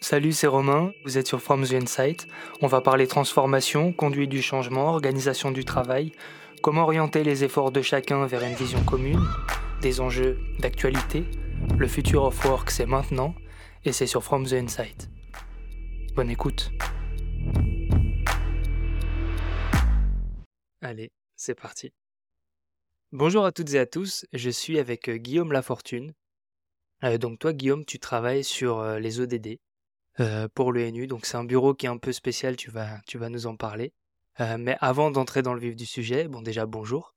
Salut, c'est Romain, vous êtes sur From the Insight. On va parler transformation, conduite du changement, organisation du travail, comment orienter les efforts de chacun vers une vision commune, des enjeux d'actualité. Le future of work, c'est maintenant, et c'est sur From the Insight. Bonne écoute. Allez, c'est parti. Bonjour à toutes et à tous, je suis avec euh, Guillaume Lafortune. Euh, donc toi Guillaume, tu travailles sur euh, les ODD pour l'ENU, donc c'est un bureau qui est un peu spécial, tu vas, tu vas nous en parler. mais avant d'entrer dans le vif du sujet, bon déjà bonjour,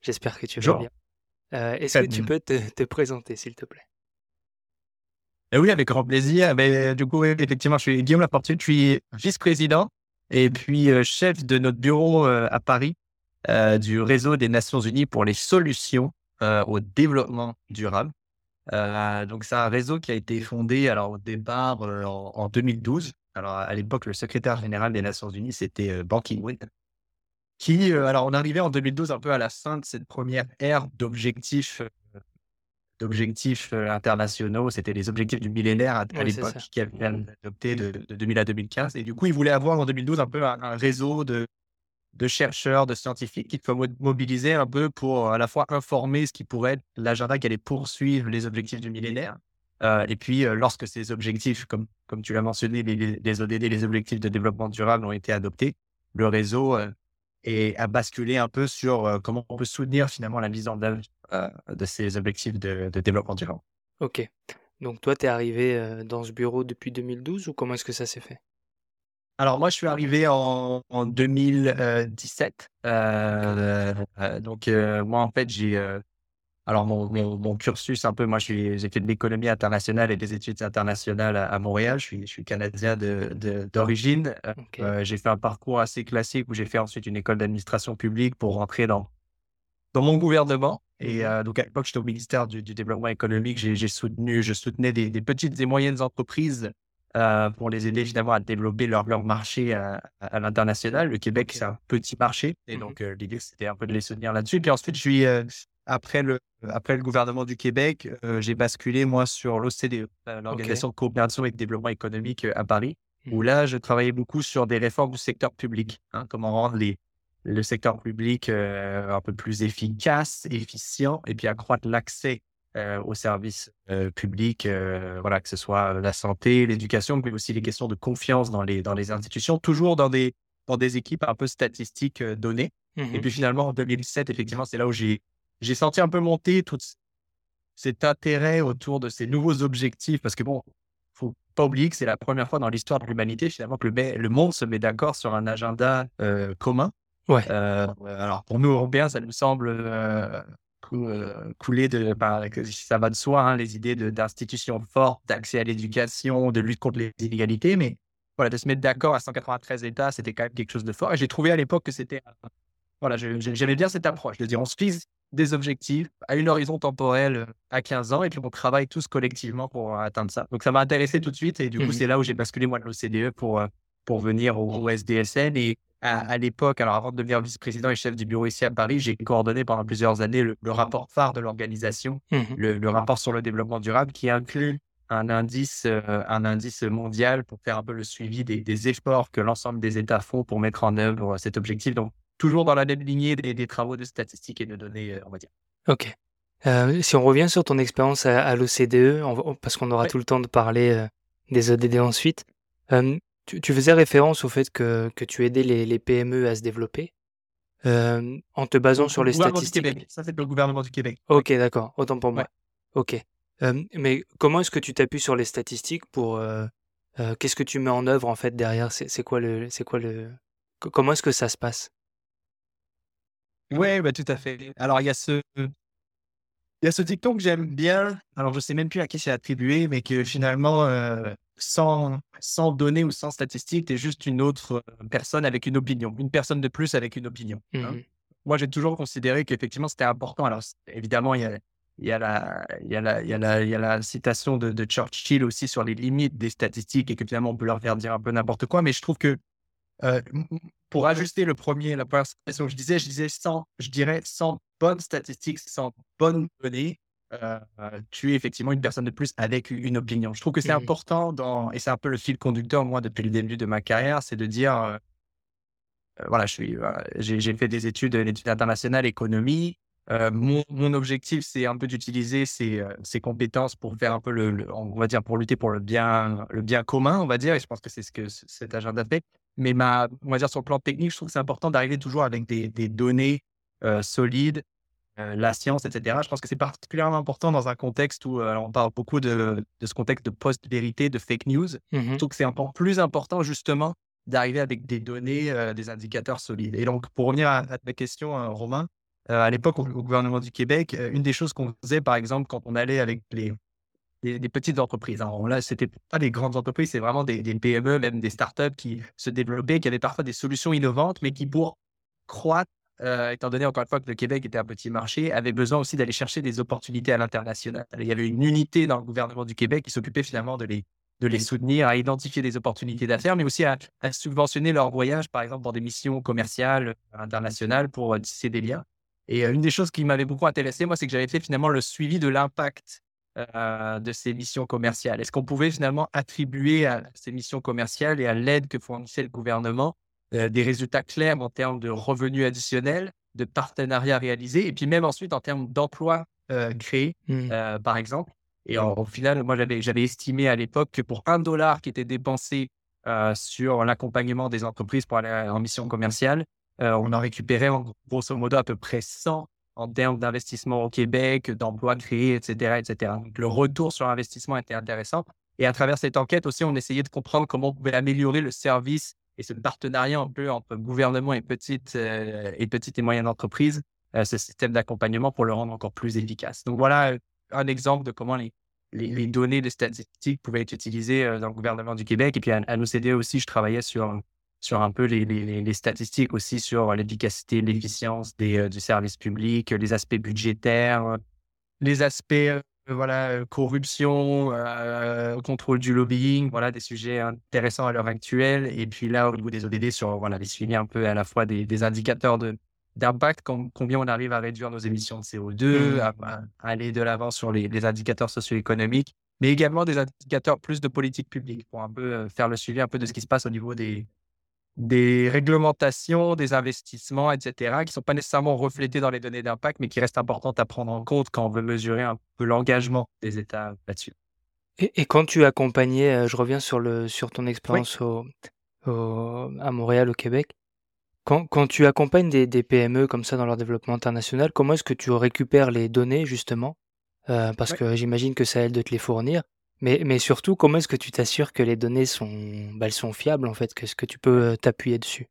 j'espère que tu vas bien. Est-ce que tu peux te, te présenter s'il te plaît? Eh oui, avec grand plaisir. Mais, du coup, effectivement, je suis Guillaume Lafortune, je suis vice-président et puis chef de notre bureau à Paris euh, du réseau des Nations Unies pour les solutions euh, au développement durable. Euh, donc, c'est un réseau qui a été fondé alors, au départ en, 2012. Alors, à l'époque, le secrétaire général des Nations Unies, c'était Ban Ki-moon. Qui, alors, on arrivait en 2012 un peu à la fin de cette première ère d'objectifs d'objectifs internationaux. C'était les objectifs du millénaire à, l'époque qui avaient été adoptés de, 2000 à 2015. Et du coup, ils voulaient avoir en 2012 un peu un réseau de, de chercheurs, de scientifiques qui faut mobiliser un peu pour à la fois informer ce qui pourrait être l'agenda qui allait poursuivre les objectifs du millénaire. Euh, et puis, euh, lorsque ces objectifs, comme, comme tu l'as mentionné, les, ODD, les objectifs de développement durable ont été adoptés, le réseau euh, est, a basculé un peu sur comment on peut soutenir finalement la mise en œuvre de ces objectifs de, de développement durable. Ok. Donc, toi, tu es arrivé dans ce bureau depuis 2012 ou comment est-ce que ça s'est fait? Alors moi, je suis arrivé en, 2017. Euh, euh, donc euh, moi, en fait, j'ai alors mon, cursus un peu. Moi, j'ai fait de l'économie internationale et des études internationales à, Montréal. Je suis, je suis canadien d'origine. j'ai fait un parcours assez classique où j'ai fait ensuite une école d'administration publique pour rentrer dans dans mon gouvernement. Et mmh donc à l'époque, j'étais au ministère du, développement économique. J'ai soutenu, je soutenais des, des, petites et moyennes entreprises euh, pour les aider finalement à développer leur, leur marché à, l'international. Le Québec, c'est un petit marché. Et mmh donc, euh, l'idée, c'était un peu de les soutenir là-dessus. Puis ensuite, je suis, euh, après, le, après le gouvernement du Québec, j'ai basculé, moi, sur l'OCDE, l'Organisation de coopération et de développement économique à Paris, où mmh. là, je travaillais beaucoup sur des réformes du secteur public. Hein, comment rendre les, le secteur public un peu plus efficace, efficient, et puis accroître l'accès euh, aux services euh, publics, euh, voilà, que ce soit la santé, l'éducation, mais aussi les questions de confiance dans les, dans les institutions, toujours dans des, dans des équipes un peu statistiques données. Et mmh puis finalement, en 2007, effectivement, c'est là où j'ai, j'ai senti un peu monter tout cet intérêt autour de ces nouveaux objectifs, parce que bon, faut pas oublier que c'est la première fois dans l'histoire de l'humanité, finalement, que le, le monde se met d'accord sur un agenda commun. Ouais. alors pour nous Européens, ça nous semble euh, couler de, ça va de soi, hein, les idées d'institutions fortes, d'accès à l'éducation, de lutte contre les inégalités, mais voilà, de se mettre d'accord à 193 États, c'était quand même quelque chose de fort. Et j'ai trouvé à l'époque que c'était, voilà, j'aimais bien cette approche de dire on se fixe des objectifs à une horizon temporelle euh, à 15 ans et puis on travaille tous collectivement pour atteindre ça. Donc ça m'a intéressé tout de suite et du coup, mmh c'est là où j'ai basculé moi de l'OCDE pour, euh, pour venir au, au SDSN et à, l'époque, alors avant de devenir vice-président et chef du bureau ici à Paris, j'ai coordonné pendant plusieurs années le, rapport phare de l'organisation, mmh le, rapport sur le développement durable, qui inclut un indice, euh, un indice mondial pour faire un peu le suivi des, efforts que l'ensemble des États font pour mettre en œuvre cet objectif. Donc, toujours dans la même lignée des, travaux de statistiques et de données, euh, on va dire. OK. Euh, si on revient sur ton expérience à, l'OCDE, parce qu'on aura tout le temps de parler des ODD ensuite, tu, faisais référence au fait que, que tu aidais les, les PME à se développer en te basant sur les statistiques. Ça, c'est le gouvernement du Québec. Ok, d'accord. Autant pour moi. Ok. mais comment est-ce que tu t'appuies sur les statistiques pour. Qu'est-ce que tu mets en œuvre en fait derrière? C'est quoi le. C'est quoi le. Comment est-ce que ça se passe? Oui, bah, tout à fait. Alors, il y a ce. Il y a ce dicton que j'aime bien. Alors, je sais même plus à qui c'est attribué, mais que finalement, sans, sans données ou sans statistiques, tu es juste une autre euh, personne avec une opinion, une personne de plus avec une opinion. Hein. Mmh Moi, j'ai toujours considéré qu'effectivement, c'était important. Alors, évidemment, il y a, il y, a la, il, y a la, il, y a la, il y a la citation de, de, Churchill aussi sur les limites des statistiques et que finalement, on peut leur faire dire un peu n'importe quoi. Mais je trouve que euh, pour ajuster le premier, la première citation que je disais, je disais sans, je dirais sans bonnes statistiques, sans bonnes données, tu es effectivement une personne de plus avec une opinion. Je trouve que c'est Mmh. important dans, et c'est un peu le fil conducteur, moi, depuis le début de ma carrière, c'est de dire, voilà, je suis, j'ai, j'ai fait des études, d'études internationales, économie. mon, mon objectif, c'est un peu d'utiliser ces, ces compétences pour faire un peu le, on va dire, pour lutter pour le bien, le bien commun, on va dire. Et je pense que c'est ce que cet agenda fait. Mais ma, on va dire, sur le plan technique, je trouve que c'est important d'arriver toujours avec des, des données solides, la science, etc. Je pense que c'est particulièrement important dans un contexte où on parle beaucoup de, de ce contexte de post-vérité, de fake news. Mmh Je trouve que c'est encore plus important justement d'arriver avec des données, des indicateurs solides. Et donc, pour revenir à, à ta question, Romain, à l'époque, au, gouvernement du Québec, une des choses qu'on faisait, par exemple, quand on allait avec les, petites entreprises. Alors là, c'était pas des grandes entreprises, c'est vraiment des, des, PME, même des startups qui se développaient, qui avaient parfois des solutions innovantes, mais qui, pour croître, euh, étant donné encore une fois que le Québec était un petit marché, avait besoin aussi d'aller chercher des opportunités à l'international. Il y avait une unité dans le gouvernement du Québec qui s'occupait finalement de les, de les soutenir, à identifier des opportunités d'affaires, mais aussi à, subventionner leur voyage, par exemple, dans des missions commerciales internationales pour tisser des liens. Et une des choses qui m'avait beaucoup intéressé, moi, c'est que j'avais fait finalement le suivi de l'impact euh, de ces missions commerciales. Est-ce qu'on pouvait finalement attribuer à ces missions commerciales et à l'aide que fournissait le gouvernement euh, des résultats clairs en termes de revenus additionnels, de partenariats réalisés, et puis même ensuite en termes d'emplois euh, créés, Mmh. par exemple. Et en, au final, moi, j'avais, j'avais estimé à l'époque que pour un dollar qui était dépensé sur l'accompagnement des entreprises pour aller en mission commerciale, on en récupérait en, grosso modo à peu près 100 en termes d'investissement au Québec, d'emplois créés, etc., etc. Donc, le retour sur investissement était intéressant. Et à travers cette enquête aussi, on essayait de comprendre comment on pouvait améliorer le service et ce partenariat un peu entre gouvernement et petites, euh, et, petites et moyennes entreprises, euh, ce système d'accompagnement pour le rendre encore plus efficace. Donc voilà un exemple de comment les, les, données de statistiques pouvaient être utilisées dans le gouvernement du Québec. Et puis à, à l'OCDE aussi, je travaillais sur sur un peu les, les, les statistiques aussi sur l'efficacité, l'efficience des, du service public, les aspects budgétaires, les aspects voilà corruption, euh, contrôle du lobbying, voilà des sujets intéressants à l'heure actuelle. Et puis là au niveau des ODD sur voilà les suivis un peu à la fois des, des indicateurs de d'impact, combien on arrive à réduire nos émissions de CO2, à, à, aller de l'avant sur les, les indicateurs socio-économiques, mais également des indicateurs plus de politique publique pour un peu faire le suivi un peu de ce qui se passe au niveau des des réglementations, des investissements, etc., qui ne sont pas nécessairement reflétés dans les données d'impact, mais qui restent importantes à prendre en compte quand on veut mesurer un peu l'engagement des États là-dessus. Et, et, quand tu accompagnais, je reviens sur, le, sur ton expérience oui. au, au, à Montréal, au Québec, quand, quand tu accompagnes des, des, PME comme ça dans leur développement international, comment est-ce que tu récupères les données justement euh, Parce oui. que j'imagine que ça aide de te les fournir. Mais, mais surtout, comment est-ce que tu t'assures que les données sont, bah, elles sont fiables, en fait, qu'est-ce que tu peux t'appuyer dessus?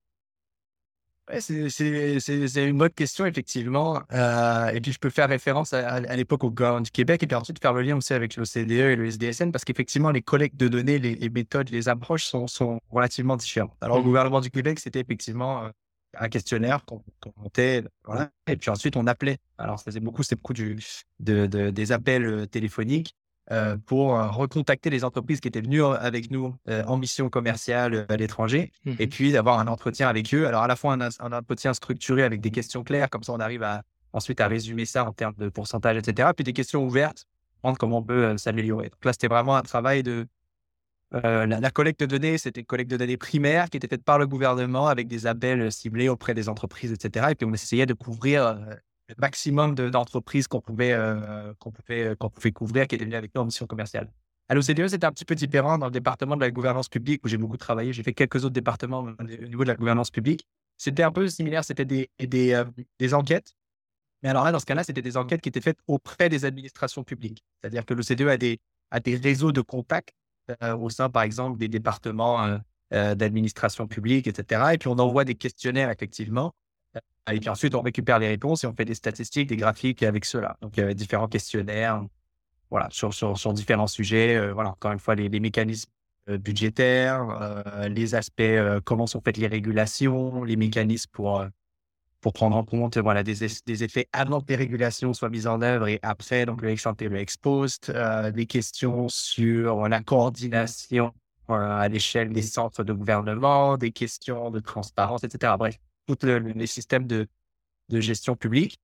Ouais, C'est une bonne question, effectivement. Euh, et puis, je peux faire référence à, à l'époque au gouvernement du Québec et puis ensuite faire le lien aussi avec l'OCDE et le SDSN parce qu'effectivement, les collectes de données, les, les, méthodes, les approches sont, sont relativement différentes. Alors, mmh. au gouvernement du Québec, c'était effectivement un questionnaire qu'on qu montait, voilà, et puis ensuite, on appelait. Alors, ça faisait beaucoup, c'est beaucoup du, de, de, des appels téléphoniques. Euh, pour euh, recontacter les entreprises qui étaient venues avec nous euh, en mission commerciale à l'étranger mmh. et puis d'avoir un entretien avec eux. Alors à la fois un, un, entretien structuré avec des questions claires, comme ça on arrive à, ensuite à résumer ça en termes de pourcentage, etc. Puis des questions ouvertes, comment on peut s'améliorer. Donc là, c'était vraiment un travail de... La, la, collecte de données, c'était une collecte de données primaire qui était faite par le gouvernement avec des appels ciblés auprès des entreprises, etc. Et puis on essayait de couvrir le maximum d'entreprises qu'on pouvait, euh, qu'on pouvait, qu'on pouvait couvrir qui étaient venues avec nous en mission commerciale. À l'OCDE, c'était un petit peu différent dans le département de la gouvernance publique où j'ai beaucoup travaillé. J'ai fait quelques autres départements au niveau de la gouvernance publique. C'était un peu similaire, c'était des, euh, des enquêtes. Mais alors là, dans ce cas-là, c'était des enquêtes qui étaient faites auprès des administrations publiques. C'est-à-dire que l'OCDE a des, a des réseaux de contacts euh, au sein, par exemple, des départements d'administration publique, etc. Et puis, on envoie des questionnaires, effectivement, et puis ensuite, on récupère les réponses et on fait des statistiques, des graphiques avec cela. Donc, avait différents questionnaires voilà, sur, sur, sur différents sujets. Euh, voilà, encore une fois, les, les mécanismes euh, budgétaires, euh, les aspects, comment sont faites les régulations, les mécanismes pour, pour prendre en compte voilà, des, des effets avant que les régulations soient mises en œuvre et après, donc le ex ante le ex post, des questions sur la coordination à l'échelle des centres de gouvernement, des questions de transparence, etc. Bref, tous le, les systèmes de, de gestion publique.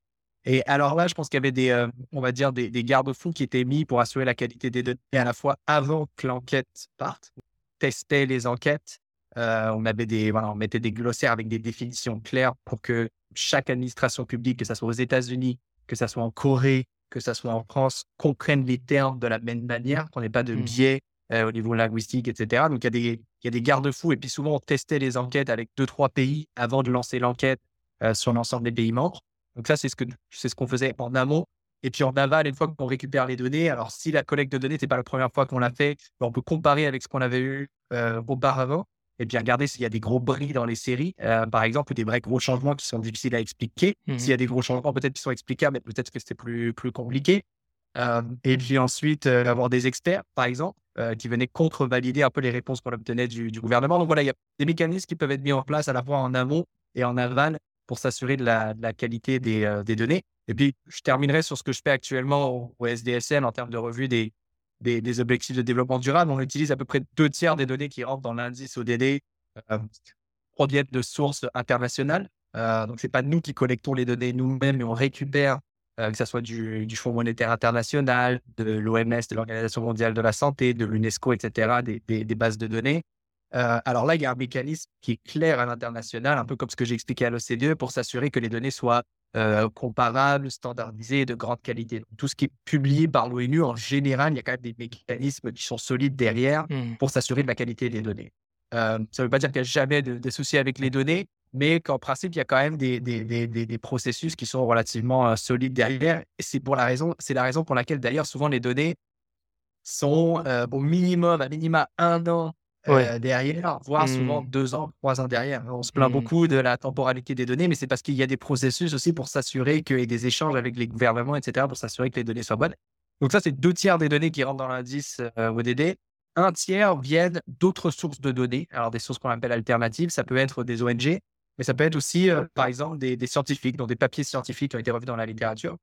Et alors là, je pense qu'il y avait des, euh, on va dire, des, des garde-fous qui étaient mis pour assurer la qualité des données à la fois avant que l'enquête parte. On testait les enquêtes. Euh, on avait des, voilà, on mettait des glossaires avec des définitions claires pour que chaque administration publique, que ce soit aux États-Unis, que ce soit en Corée, que ce soit en France, comprenne les termes de la même manière, qu'on n'ait pas de Mmh. biais euh, au niveau linguistique, etc. Donc, il y a des, il y a des garde-fous. Et puis, souvent, on testait les enquêtes avec deux, trois pays avant de lancer l'enquête euh, sur l'ensemble des pays membres. Donc, ça, c'est ce que c'est ce qu'on faisait en amont. Et puis, en aval, une fois qu'on récupère les données, alors si la collecte de données, c'est pas la première fois qu'on l'a fait, on peut comparer avec ce qu'on avait eu euh, auparavant. Et puis, regarder s'il y a des gros bris dans les séries, par exemple, ou des vrais gros changements qui sont difficiles à expliquer. Mmh S'il y a des gros changements, peut-être qui sont explicables, mais peut-être que c'était plus, plus compliqué. Euh, et puis ensuite, euh, avoir des experts, par exemple, euh, qui venaient contre-valider un peu les réponses qu'on obtenait du, gouvernement. Donc voilà, il y a des mécanismes qui peuvent être mis en place à la fois en amont et en aval pour s'assurer de la, qualité des, données. Et puis, je terminerai sur ce que je fais actuellement au, au SDSN en termes de revue des, des, objectifs de développement durable. On utilise à peu près deux tiers des données qui rentrent dans l'indice ODD proviennent de sources internationales. Donc, ce n'est pas nous qui collectons les données nous-mêmes, mais on récupère que ce soit du, du Fonds monétaire international, de l'OMS, de l'Organisation mondiale de la santé, de l'UNESCO, etc., des, des, des, bases de données. Euh, alors là, il y a un mécanisme qui est clair à l'international, un peu comme ce que j'ai expliqué à l'OCDE, pour s'assurer que les données soient euh, comparables, standardisées de grande qualité. Donc, tout ce qui est publié par l'ONU, en général, il y a quand même des mécanismes qui sont solides derrière Mmh. pour s'assurer de la qualité des données. Euh, ça ne veut pas dire qu'il n'y a jamais de, de soucis avec les données, mais qu'en principe, il y a quand même des, des, des, des, processus qui sont relativement euh, solides derrière. C'est pour la raison, c'est la raison pour laquelle d'ailleurs souvent les données sont euh, au minimum, à minima un an euh, Ouais. derrière, voire souvent Mmh. deux ans, trois ans derrière. On se plaint Mmh. beaucoup de la temporalité des données, mais c'est parce qu'il y a des processus aussi pour s'assurer qu'il y ait des échanges avec les gouvernements, etc., pour s'assurer que les données soient bonnes. Donc ça, c'est deux tiers des données qui rentrent dans l'indice ODD. Un tiers viennent d'autres sources de données, alors des sources qu'on appelle alternatives. Ça peut être des ONG, mais ça peut être aussi, euh, par exemple, des, des scientifiques, donc des papiers scientifiques qui ont été revus dans la littérature.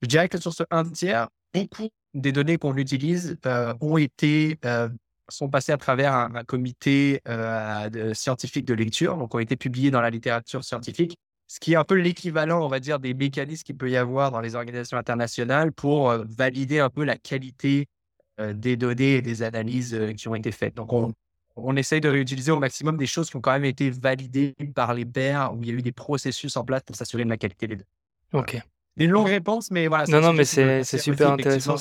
Je dirais que sur ce un tiers, beaucoup des données qu'on utilise euh, ont été, euh, sont passées à travers un, un comité de, scientifique de lecture, donc ont été publiées dans la littérature scientifique, ce qui est un peu l'équivalent, on va dire, des mécanismes qu'il peut y avoir dans les organisations internationales pour valider un peu la qualité des données et des analyses qui ont été faites. Donc, on, on essaye de réutiliser au maximum des choses qui ont quand même été validées par les pairs, où il y a eu des processus en place pour s'assurer de la qualité des données. Ok. Une longue réponse, mais voilà. Non, non, mais c'est super intéressant.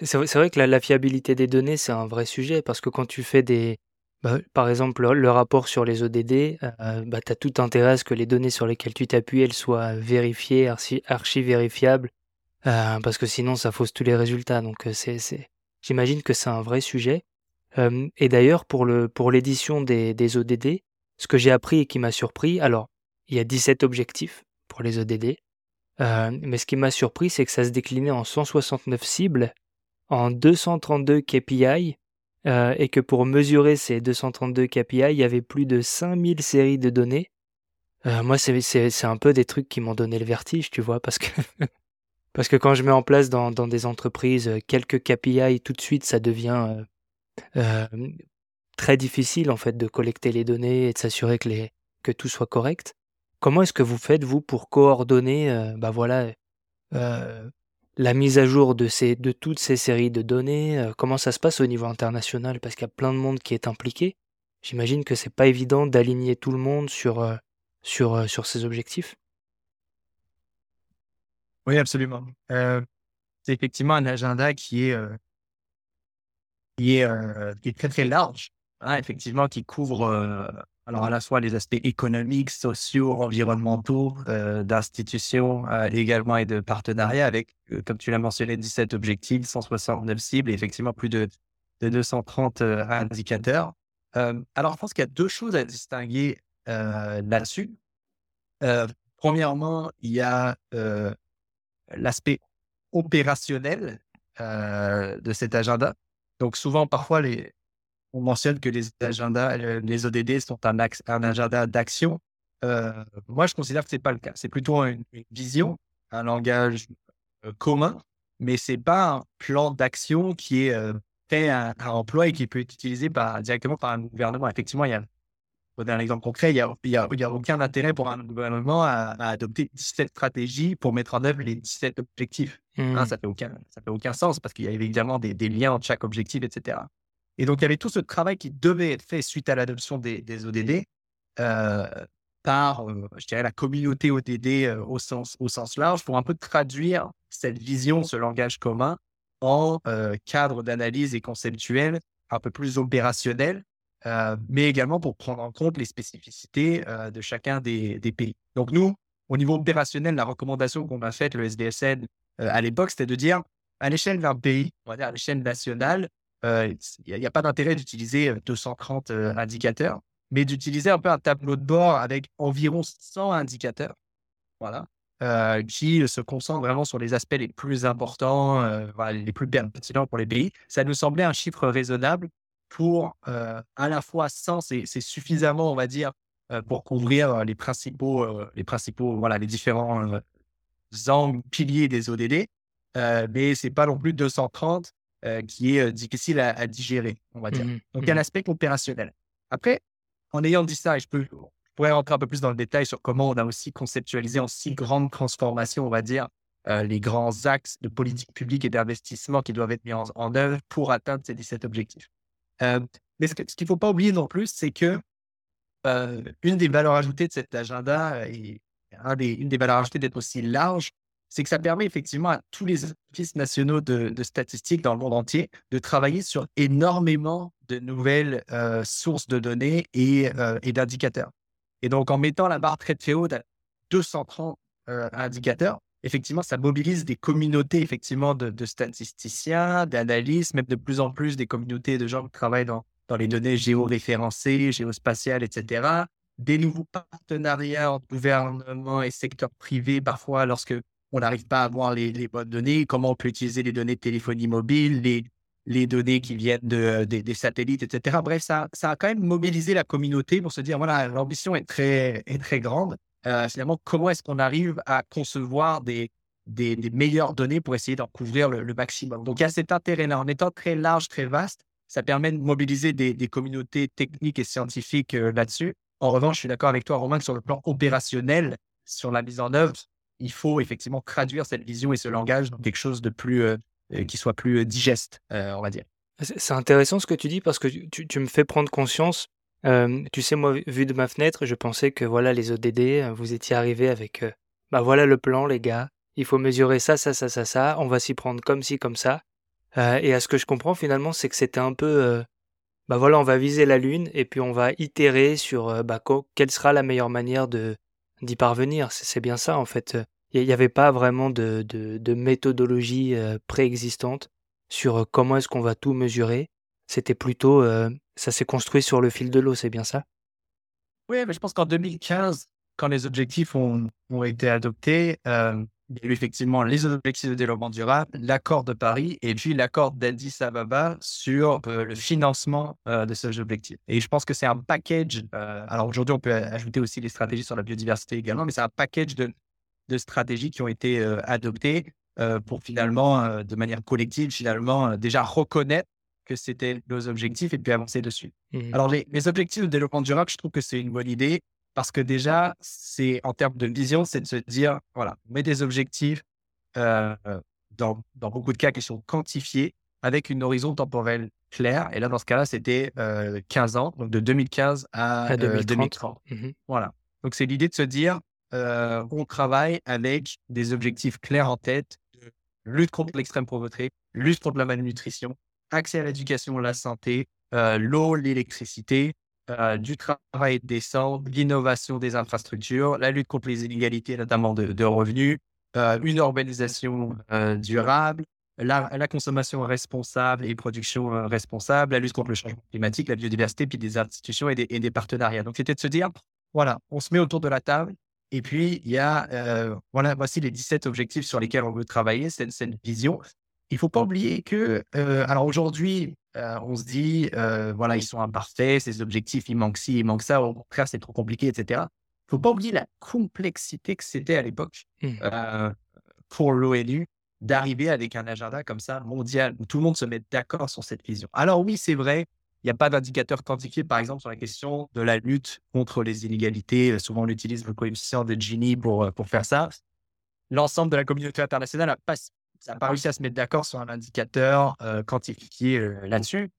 C'est vrai, que la, la fiabilité des données, c'est un vrai sujet parce que quand tu fais des. bah, par exemple, le, le rapport sur les ODD, euh, bah, tu as tout intérêt à ce que les données sur lesquelles tu t'appuies, elles soient vérifiées, archi, archi-vérifiables, euh, parce que sinon, ça fausse tous les résultats. Donc, euh, c'est... j'imagine que c'est un vrai sujet. Et d'ailleurs, pour, le, pour l'édition des, des ODD, ce que j'ai appris et qui m'a surpris, alors, il y a 17 objectifs pour les ODD. Euh, mais ce qui m'a surpris, c'est que ça se déclinait en 169 cibles, en 232 KPI, euh, et que pour mesurer ces 232 KPI, il y avait plus de 5000 séries de données. Euh, moi, c'est, c'est, c'est un peu des trucs qui m'ont donné le vertige, tu vois, parce que, parce que quand je mets en place dans, dans des entreprises euh, quelques KPI, tout de suite, ça devient très difficile, en fait, de collecter les données et de s'assurer que, tout soit correct. Comment est-ce que vous faites, vous, pour coordonner euh, bah voilà, euh, la mise à jour de, ces, de toutes ces séries de données euh, Comment ça se passe au niveau international? Parce qu'il y a plein de monde qui est impliqué. J'imagine que c'est pas évident d'aligner tout le monde sur, sur, ces objectifs. Oui, absolument. C'est effectivement un agenda qui est, qui est, euh, qui est très, très large. hein, effectivement, qui couvre euh, alors à la fois les aspects économiques, sociaux, environnementaux, euh, d'institutions euh, également et de partenariats avec, comme tu l'as mentionné, 17 objectifs, 169 cibles et effectivement plus de, de 230 euh, indicateurs. Alors, je pense qu'il y a deux choses à distinguer là-dessus. Premièrement, il y a l'aspect opérationnel de cet agenda. Donc, souvent, parfois, on mentionne que les agendas, les ODD sont un, agenda d'action. Euh, moi, je considère que ce n'est pas le cas. C'est plutôt une, vision, un langage euh, commun, mais ce n'est pas un plan d'action qui est euh, fait à, emploi et qui peut être utilisé par, directement par un gouvernement. Effectivement, il y a donner un exemple concret, il n'y a, y a, y a, aucun intérêt pour un gouvernement à, adopter 17 stratégies pour mettre en œuvre les 17 objectifs. Hein, mmh. ça fait aucun, ça fait aucun sens parce qu'il y a évidemment des, des, liens entre chaque objectif, etc. Et donc, il y avait tout ce travail qui devait être fait suite à l'adoption des, des, ODD euh, par, euh, je dirais, la communauté ODD euh, au, sens, au sens large pour un peu traduire cette vision, ce langage commun en cadre d'analyse et conceptuel un peu plus opérationnel euh, mais également pour prendre en compte les spécificités euh, de chacun des, pays. Donc nous, au niveau opérationnel, la recommandation qu'on a faite, le SDSN, euh, à l'époque, c'était de dire, à l'échelle d'un pays, on va dire à l'échelle nationale, il n'y a, pas d'intérêt d'utiliser 230 indicateurs, mais d'utiliser un peu un tableau de bord avec environ 100 indicateurs, voilà, qui se concentrent vraiment sur les aspects les plus importants, les plus pertinents pour les pays. Ça nous semblait un chiffre raisonnable pour à la fois 100, c'est suffisamment, on va dire, pour couvrir les principaux, les principaux, voilà, les différents angles, piliers des ODD, mais c'est pas non plus 230 qui est difficile à, digérer, on va dire. Mmh Donc, il y a l'aspect mmh opérationnel. Après, en ayant dit ça, et je, peux, je pourrais rentrer un peu plus dans le détail sur comment on a aussi conceptualisé en six grandes transformations, on va dire, les grands axes de politique publique et d'investissement qui doivent être mis en, en œuvre pour atteindre ces 17 objectifs. Euh, mais ce, qu'il ne faut pas oublier non plus, c'est que euh, une des valeurs ajoutées de cet agenda et une des valeurs ajoutées d'être aussi large, c'est que ça permet effectivement à tous les offices nationaux de, statistiques dans le monde entier de travailler sur énormément de nouvelles euh, sources de données et, et d'indicateurs. Et donc, en mettant la barre très très haute à 230 indicateurs, effectivement, ça mobilise des communautés effectivement de, statisticiens, d'analystes, même de plus en plus des communautés de gens qui travaillent dans, dans les données géoréférencées, géospatiales, etc. Des nouveaux partenariats entre gouvernement et secteur privé, parfois lorsque on n'arrive pas à avoir les, bonnes données, comment on peut utiliser les données de téléphonie mobile, les, les données qui viennent de, des satellites, etc. Bref, ça, ça a quand même mobilisé la communauté pour se dire, voilà, l'ambition est très, est très grande. Euh, finalement, comment est-ce qu'on arrive à concevoir des, meilleures données pour essayer d'en couvrir le, maximum? Donc, il y a cet intérêt-là. En étant très large, très vaste, ça permet de mobiliser des, communautés techniques et scientifiques euh, là-dessus. En revanche, je suis d'accord avec toi, Romain, que sur le plan opérationnel, sur la mise en œuvre, il faut effectivement traduire cette vision et ce langage dans quelque chose de plus, euh, qui soit plus digeste, on va dire. C'est intéressant ce que tu dis parce que tu me fais prendre conscience tu sais, moi, vu de ma fenêtre, je pensais que voilà, les ODD, vous étiez arrivés avec bah voilà le plan, les gars. Il faut mesurer ça, ça, ça, ça, ça. On va s'y prendre comme ci, comme ça. et à ce que je comprends finalement, c'est que c'était un peu bah voilà, on va viser la lune et puis on va itérer sur bah, quelle sera la meilleure manière de d'y parvenir. C'est bien ça en fait. Il n'y avait pas vraiment de, de, de méthodologie préexistante sur comment est-ce qu'on va tout mesurer. C'était plutôt ça s'est construit sur le fil de l'eau, c'est bien ça? Oui, mais je pense qu'en 2015, quand les objectifs ont, été adoptés, euh, il y a eu effectivement les objectifs de développement durable, l'accord de Paris et puis l'accord d'Addis Ababa sur euh, le financement euh, de ces objectifs. Et je pense que c'est un package. alors aujourd'hui, on peut ajouter aussi les stratégies sur la biodiversité également, mais c'est un package de stratégies qui ont été adoptées pour finalement, de manière collective, finalement, déjà reconnaître que c'était nos objectifs et puis avancer dessus. Mmh Alors, les, objectifs de développement durable, je trouve que c'est une bonne idée parce que déjà, c'est en termes de vision, c'est de se dire, voilà, on met des objectifs euh, dans, dans, beaucoup de cas qui sont quantifiés avec une horizon temporelle claire. Et là, dans ce cas-là, c'était 15 euh, ans, donc de 2015 à, 2030. Euh, mmh voilà. Donc, c'est l'idée de se dire, on travaille avec des objectifs clairs en tête, lutte contre l'extrême pauvreté, lutte contre la malnutrition, accès à l'éducation, la santé, euh, l'eau, l'électricité, euh, du travail décent, l'innovation des infrastructures, la lutte contre les inégalités, notamment de, revenus, euh, une urbanisation durable, la, consommation responsable et production responsable, la lutte contre le changement climatique, la biodiversité, puis des institutions et des, partenariats. Donc, c'était de se dire, voilà, on se met autour de la table. Et puis, il y a, voilà, voici les 17 objectifs sur lesquels on veut travailler, c'est cette vision il ne faut pas oublier que, euh, alors aujourd'hui, euh, on se dit, euh, voilà, ils sont imparfaits, ces objectifs, il manque ci, il manque ça, au contraire, c'est trop compliqué, etc. Il ne faut pas oublier la complexité que c'était à l'époque mmh. pour l'ONU d'arriver avec un agenda comme ça mondial où tout le monde se met d'accord sur cette vision. Alors oui, c'est vrai, il n'y a pas d'indicateur quantifié, par exemple, sur la question de la lutte contre les inégalités. Souvent, on utilise le coefficient de Gini pour, pour faire ça. L'ensemble de la communauté internationale n'a pas, pas réussi à se mettre d'accord sur un indicateur quantifié là-dessus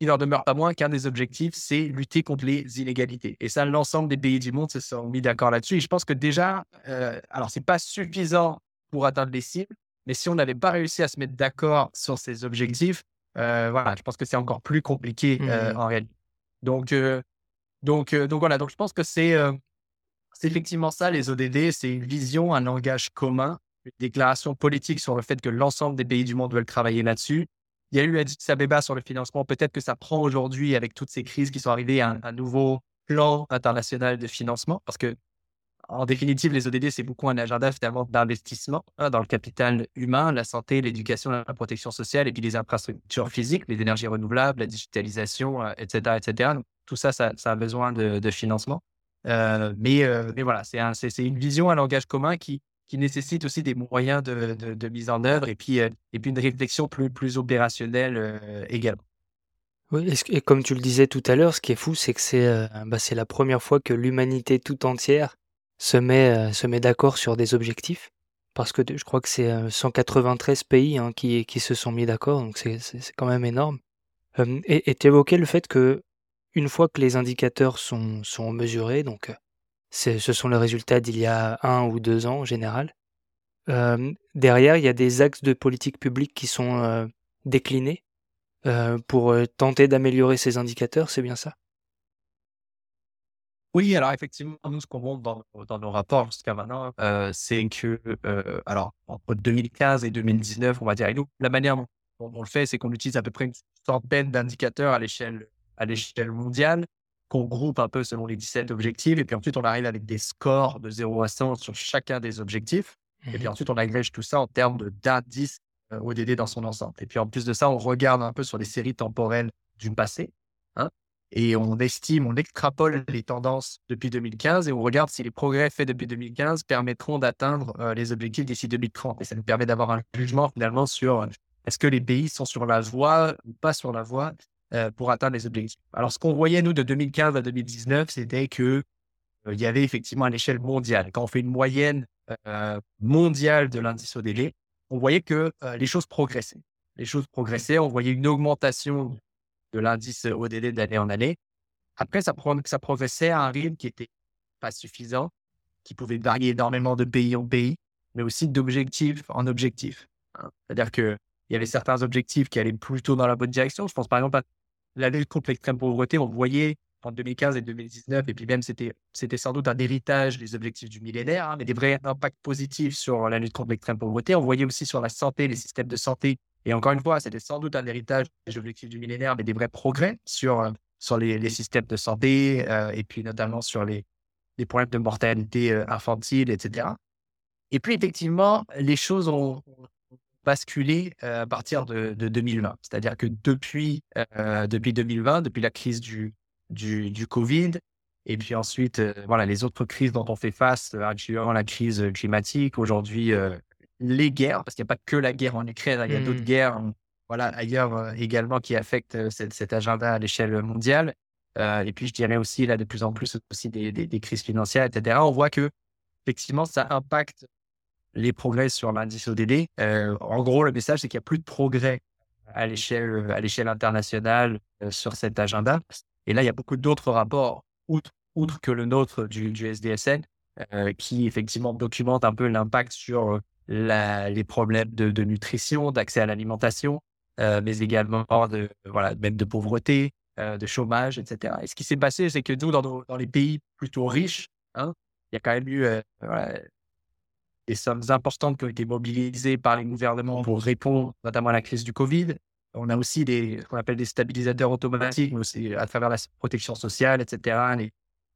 il n'en demeure pas moins qu'un des objectifs, c'est lutter contre les inégalités. Et ça, l'ensemble des pays du monde se sont mis d'accord là-dessus. Et je pense que déjà, euh, alors, ce n'est pas suffisant pour atteindre les cibles, mais si on n'avait pas réussi à se mettre d'accord sur ces objectifs, euh, voilà, je pense que c'est encore plus compliqué euh, mmh en réalité. Donc, donc, donc voilà, donc je pense que c'est effectivement ça, les ODD, c'est une vision, un langage commun, une déclaration politique sur le fait que l'ensemble des pays du monde veulent travailler là-dessus il y a eu Addis Abeba sur le financement. Peut-être que ça prend aujourd'hui, avec toutes ces crises qui sont arrivées, un, nouveau plan international de financement. Parce que, en définitive, les ODD, c'est beaucoup un agenda finalement d'investissement hein, dans le capital humain, la santé, l'éducation, la protection sociale et puis les infrastructures physiques, les énergies renouvelables, la digitalisation, etc. Euh, etc. Tout ça, ça, a besoin de, financement. Euh, euh, mais voilà, c'est une vision, un langage commun qui, qui nécessite aussi des moyens de, de, mise en œuvre et puis, euh, et puis une réflexion plus, plus opérationnelle euh, également. Oui, et, comme tu le disais tout à l'heure, ce qui est fou, c'est que c'est euh, bah, la première fois que l'humanité tout entière se met, se met d'accord sur des objectifs. Parce que je crois que c'est 193 pays hein, qui, qui se sont mis d'accord, donc c'est quand même énorme. et tu évoquais le fait que une fois que les indicateurs sont, sont mesurés, donc ce sont les résultats d'il y a un ou deux ans en général. derrière, il y a des axes de politique publique qui sont déclinés pour tenter d'améliorer ces indicateurs, c'est bien ça? Oui, alors effectivement, nous, ce qu'on montre dans, nos rapports jusqu'à maintenant, c'est que, alors, entre 2015 et 2019, on va dire, et nous, la manière dont on le fait, c'est qu'on utilise à peu près une centaine d'indicateurs à l'échelle mondiale qu'on groupe un peu selon les 17 objectifs. Et puis ensuite, on arrive avec des scores de 0 à 100 sur chacun des objectifs. Et puis mmh ensuite, on agrège tout ça en termes d'indices euh, ODD dans son ensemble. Et puis en plus de ça, on regarde un peu sur les séries temporelles du passé. Hein, et on estime, on extrapole les tendances depuis 2015 et on regarde si les progrès faits depuis 2015 permettront d'atteindre euh, les objectifs d'ici 2030. Et ça nous permet d'avoir un jugement finalement sur euh, est-ce que les pays sont sur la voie ou pas sur la voie euh, pour atteindre les objectifs. Alors, ce qu'on voyait, nous, de 2015 à 2019, c'était que euh, il y avait effectivement à l'échelle mondiale, quand on fait une moyenne euh, mondiale de l'indice ODD, on voyait que les choses progressaient. Les choses progressaient, on voyait une augmentation de l'indice ODD d'année en année. Après, ça, progressait à un rythme qui était pas suffisant, qui pouvait varier énormément de pays en pays, mais aussi d'objectif en objectif. Hein. C'est-à-dire qu'il y avait certains objectifs qui allaient plutôt dans la bonne direction. Je pense par exemple à la lutte contre l'extrême pauvreté, on voyait en 2015 et 2019, et puis même c'était, c'était sans doute un héritage des objectifs du millénaire, hein, mais des vrais impacts positifs sur la lutte contre l'extrême pauvreté. On voyait aussi sur la santé, les systèmes de santé, et encore une fois, c'était sans doute un héritage des objectifs du millénaire, mais des vrais progrès sur, euh, sur les, systèmes de santé, euh, et puis notamment sur les, les problèmes de mortalité euh, infantile, etc. Et puis effectivement, les choses ont, basculé à partir de, 2020. C'est-à-dire que depuis, depuis 2020, depuis la crise du, du, Covid, et puis ensuite, voilà, les autres crises dont on fait face, actuellement la crise climatique, aujourd'hui, les guerres, parce qu'il n'y a pas que la guerre en Ukraine, il y a d'autres mmh. guerres voilà, ailleurs également qui affectent cet, agenda à l'échelle mondiale. et puis, je dirais aussi, là, de plus en plus, aussi des, des, des crises financières, etc. On voit que, effectivement, ça impacte les progrès sur l'indice ODD. Euh, en gros, le message, c'est qu'il n'y a plus de progrès à l'échelle, à l'échelle internationale euh, sur cet agenda. Et là, il y a beaucoup d'autres rapports, outre, outre que le nôtre du, du SDSN, euh, qui effectivement documentent un peu l'impact sur les problèmes de, nutrition, d'accès à l'alimentation, mais également de, voilà, même de pauvreté, de chômage, etc. Et ce qui s'est passé, c'est que nous, dans, dans les pays plutôt riches, hein, il y a quand même eu des sommes importantes qui ont été mobilisées par les gouvernements pour répondre notamment à la crise du Covid. On a aussi des, ce qu'on appelle des stabilisateurs automatiques, mais aussi à travers la protection sociale, etc.,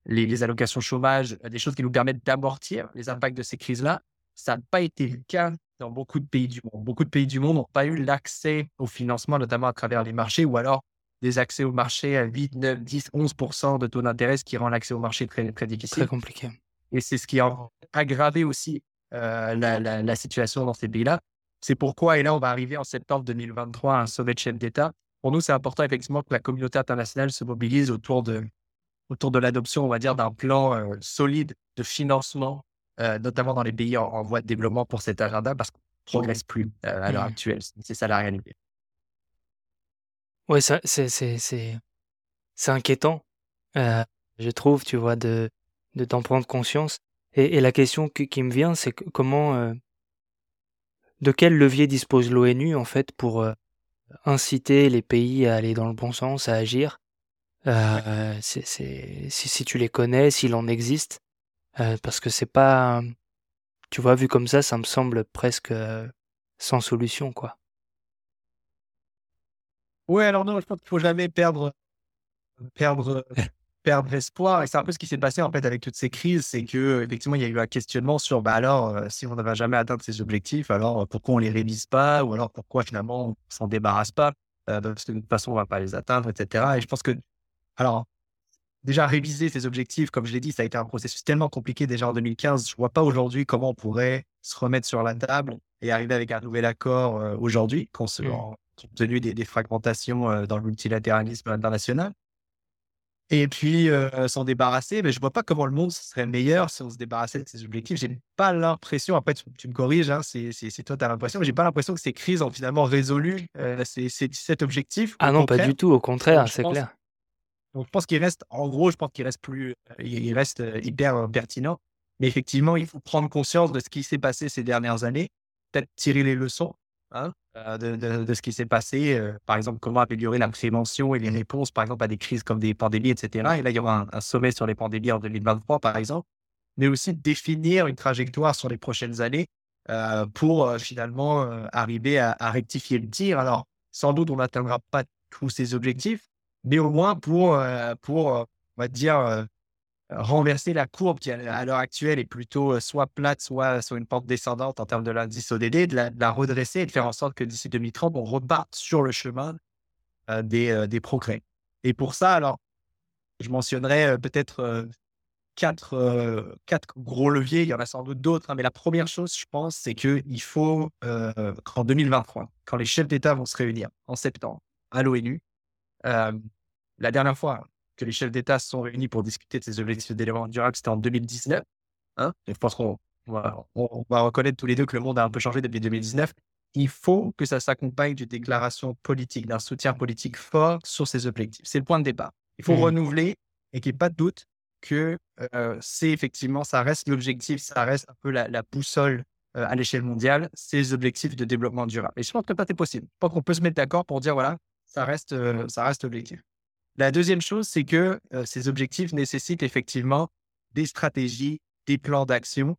les, les, allocations chômage, des choses qui nous permettent d'amortir les impacts de ces crises-là. Ça n'a pas été le cas dans beaucoup de pays du monde. Beaucoup de pays du monde n'ont pas eu l'accès au financement, notamment à travers les marchés, ou alors des accès au marché à 8, 9, 10, 11 de taux d'intérêt, ce qui rend l'accès au marché très, très difficile. Très compliqué. Et c'est ce qui a aggravé aussi euh, la, situation dans ces pays-là. C'est pourquoi, et là, on va arriver en septembre 2023 à un sommet de chef d'État pour nous, c'est important effectivement que la communauté internationale se mobilise autour de, autour de l'adoption, on va dire, d'un plan solide de financement, notamment dans les pays en, voie de développement pour cet agenda, parce qu'on ne progresse plus à l'heure mmh. actuelle. C'est ça la réalité. Oui, c'est inquiétant, je trouve, tu vois, de, de t'en prendre conscience. Et, la question qui, me vient, c'est comment, de quel levier dispose l'ONU en fait pour inciter les pays à aller dans le bon sens, à agir? Euh, si, si, tu les connais, s'il en existe, euh, parce que c'est pas, tu vois, vu comme ça, ça me semble presque euh, sans solution, quoi. Ouais, alors non, je pense qu'il faut jamais perdre, perdre, perdre espoir. Et c'est un peu ce qui s'est passé en fait avec toutes ces crises, c'est que effectivement il y a eu un questionnement sur, bah alors, si on ne va jamais atteindre ces objectifs, alors pourquoi on les révise pas, ou alors pourquoi finalement on s'en débarrasse pas, parce que de toute façon on va pas les atteindre, etc. Et je pense que alors, déjà réviser ces objectifs, comme je l'ai dit, ça a été un processus tellement compliqué déjà en 2015. Je ne vois pas aujourd'hui comment on pourrait se remettre sur la table et arriver avec un nouvel accord euh, aujourd'hui, compte tenu des, fragmentations euh, dans le multilatéralisme international. Et puis, euh, s'en débarrasser, mais je ne vois pas comment le monde serait meilleur si on se débarrassait de ces objectifs. Je n'ai pas l'impression, après tu, me corriges, hein, c'est toi tu as l'impression, mais je n'ai pas l'impression que ces crises ont finalement résolu ces, ces, cet objectif. Ah non, pas du tout, au contraire, c'est clair. Donc, je pense qu'il reste, en gros, je pense qu'il reste plus, il reste euh, hyper euh, pertinent. Mais effectivement, il faut prendre conscience de ce qui s'est passé ces dernières années, peut-être tirer les leçons hein, euh, de, ce qui s'est passé. par exemple, comment améliorer la prévention et les réponses, par exemple, à des crises comme des pandémies, etc. Et là, il y aura un, sommet sur les pandémies en 2023, par exemple. Mais aussi définir une trajectoire sur les prochaines années pour finalement arriver à, à rectifier le tir. Alors, sans doute, on n'atteindra pas tous ces objectifs, mais au moins pour, euh, pour euh, on va dire, euh, renverser la courbe qui, à l'heure actuelle, est plutôt soit plate, soit sur une pente descendante en termes de l'indice ODD, de la, redresser et de faire en sorte que d'ici 2030, on reparte sur le chemin des, des progrès. Et pour ça, alors, je mentionnerai peut-être quatre, quatre gros leviers. Il y en a sans doute d'autres, hein, mais la première chose, je pense, c'est qu'il faut qu'en 2023, quand les chefs d'État vont se réunir en septembre à l'ONU, euh, la dernière fois que les chefs d'État se sont réunis pour discuter de ces objectifs de développement durable, c'était en 2019. Hein je pense qu'on va, on va reconnaître tous les deux que le monde a un peu changé depuis 2019. Il faut que ça s'accompagne d'une déclaration politique, d'un soutien politique fort sur ces objectifs. C'est le point de départ. Il faut mmh. renouveler et qu'il n'y ait pas de doute que euh, c'est effectivement, ça reste l'objectif, ça reste un peu la, boussole euh, à l'échelle mondiale, ces objectifs de développement durable. Et je pense que pas c'est possible. Je pense qu'on peut se mettre d'accord pour dire, voilà, ça reste, euh, ça reste objectif. La deuxième chose, c'est que ces objectifs nécessitent effectivement des stratégies, des plans d'action.